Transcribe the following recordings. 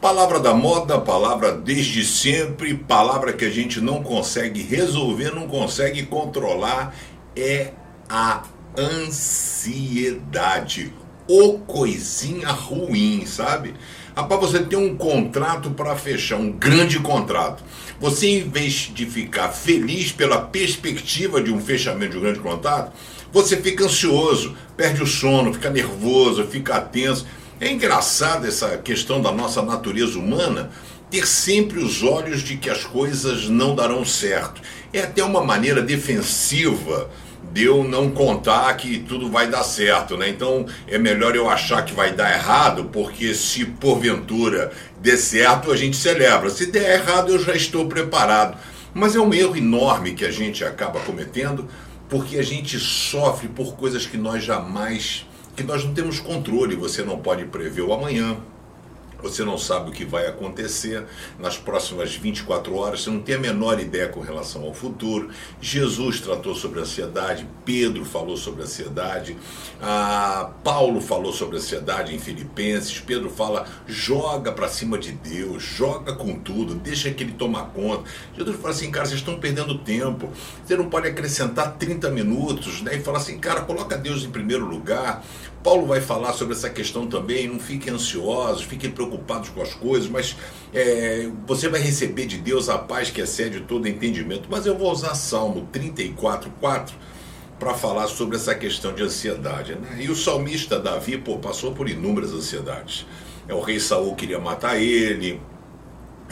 Palavra da moda, palavra desde sempre, palavra que a gente não consegue resolver, não consegue controlar, é a ansiedade. Ou coisinha ruim, sabe? Rapaz, você tem um contrato para fechar, um grande contrato. Você, em vez de ficar feliz pela perspectiva de um fechamento de um grande contrato, você fica ansioso, perde o sono, fica nervoso, fica tenso. É engraçado essa questão da nossa natureza humana ter sempre os olhos de que as coisas não darão certo. É até uma maneira defensiva de eu não contar que tudo vai dar certo, né? Então é melhor eu achar que vai dar errado, porque se porventura der certo, a gente celebra. Se der errado, eu já estou preparado. Mas é um erro enorme que a gente acaba cometendo, porque a gente sofre por coisas que nós jamais que nós não temos controle, você não pode prever o amanhã, você não sabe o que vai acontecer nas próximas 24 horas, você não tem a menor ideia com relação ao futuro. Jesus tratou sobre ansiedade, Pedro falou sobre ansiedade, ah, Paulo falou sobre ansiedade em Filipenses, Pedro fala: joga para cima de Deus, joga com tudo, deixa que ele tomar conta. Jesus fala assim: cara, vocês estão perdendo tempo, você não pode acrescentar 30 minutos né, e falar assim: cara, coloca Deus em primeiro lugar. Paulo vai falar sobre essa questão também, não fiquem ansiosos, fiquem preocupados com as coisas, mas é, você vai receber de Deus a paz que excede todo entendimento. Mas eu vou usar Salmo 34, 4 para falar sobre essa questão de ansiedade. Né? E o salmista Davi pô, passou por inúmeras ansiedades. É, o rei Saul queria matar ele,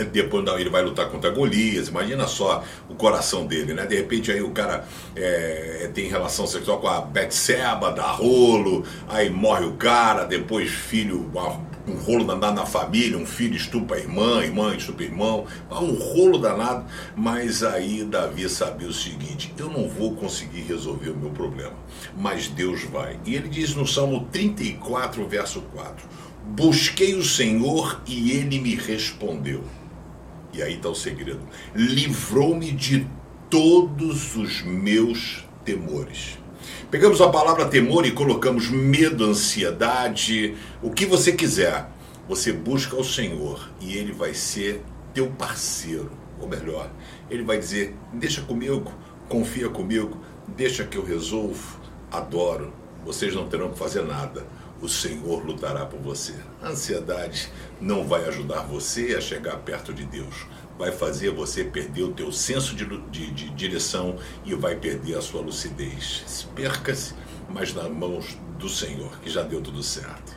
depois ele vai lutar contra Golias, imagina só o coração dele, né? De repente aí o cara é, tem relação sexual com a Betseba, dá rolo, aí morre o cara, depois filho, um rolo danado na família, um filho estupa a irmã, irmã estupa irmão, um rolo danado, mas aí Davi sabia o seguinte, eu não vou conseguir resolver o meu problema, mas Deus vai. E ele diz no Salmo 34, verso 4, busquei o Senhor e ele me respondeu. E aí está o segredo. Livrou-me de todos os meus temores. Pegamos a palavra temor e colocamos medo, ansiedade, o que você quiser. Você busca o Senhor e Ele vai ser teu parceiro. Ou melhor, Ele vai dizer: deixa comigo, confia comigo, deixa que eu resolvo, adoro. Vocês não terão que fazer nada o Senhor lutará por você. A ansiedade não vai ajudar você a chegar perto de Deus. Vai fazer você perder o teu senso de, de, de direção e vai perder a sua lucidez. Perca-se, mas nas mãos do Senhor, que já deu tudo certo.